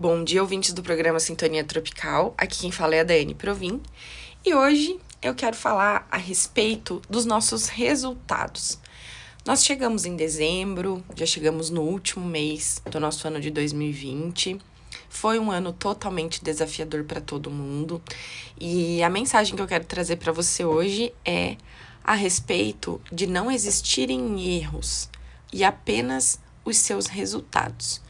Bom dia, ouvintes do programa Sintonia Tropical. Aqui quem fala é a Daiane Provin. E hoje eu quero falar a respeito dos nossos resultados. Nós chegamos em dezembro, já chegamos no último mês do nosso ano de 2020. Foi um ano totalmente desafiador para todo mundo. E a mensagem que eu quero trazer para você hoje é a respeito de não existirem erros e apenas os seus resultados.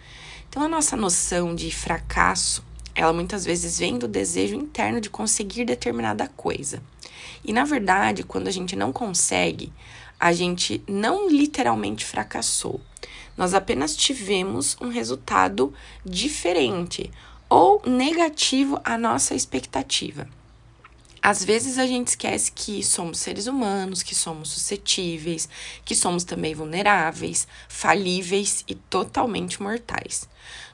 Então, a nossa noção de fracasso, ela muitas vezes vem do desejo interno de conseguir determinada coisa. E na verdade, quando a gente não consegue, a gente não literalmente fracassou. Nós apenas tivemos um resultado diferente ou negativo à nossa expectativa. Às vezes a gente esquece que somos seres humanos, que somos suscetíveis, que somos também vulneráveis, falíveis e totalmente mortais.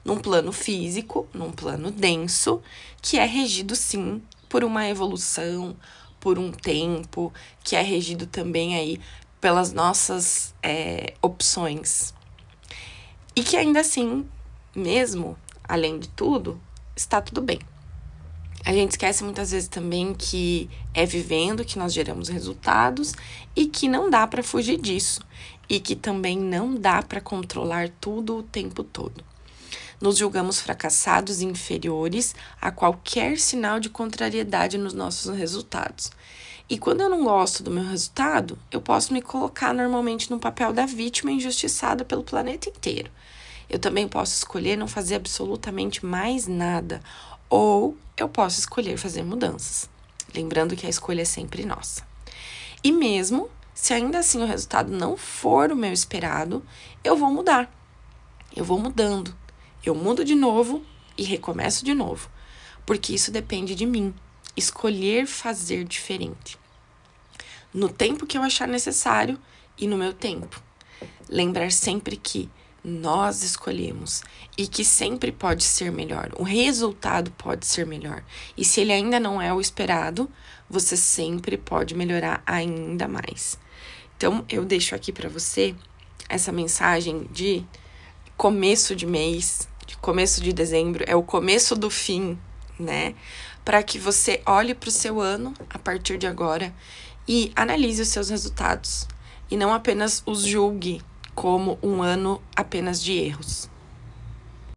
Num plano físico, num plano denso, que é regido sim por uma evolução, por um tempo, que é regido também aí pelas nossas é, opções. E que ainda assim, mesmo além de tudo, está tudo bem. A gente esquece muitas vezes também que é vivendo que nós geramos resultados e que não dá para fugir disso e que também não dá para controlar tudo o tempo todo. Nos julgamos fracassados e inferiores a qualquer sinal de contrariedade nos nossos resultados. E quando eu não gosto do meu resultado, eu posso me colocar normalmente no papel da vítima injustiçada pelo planeta inteiro. Eu também posso escolher não fazer absolutamente mais nada ou eu posso escolher fazer mudanças. Lembrando que a escolha é sempre nossa. E mesmo se ainda assim o resultado não for o meu esperado, eu vou mudar. Eu vou mudando. Eu mudo de novo e recomeço de novo. Porque isso depende de mim. Escolher fazer diferente. No tempo que eu achar necessário e no meu tempo. Lembrar sempre que nós escolhemos e que sempre pode ser melhor. O resultado pode ser melhor. E se ele ainda não é o esperado, você sempre pode melhorar ainda mais. Então, eu deixo aqui para você essa mensagem de começo de mês, de começo de dezembro, é o começo do fim, né? Para que você olhe para o seu ano a partir de agora e analise os seus resultados e não apenas os julgue como um ano apenas de erros.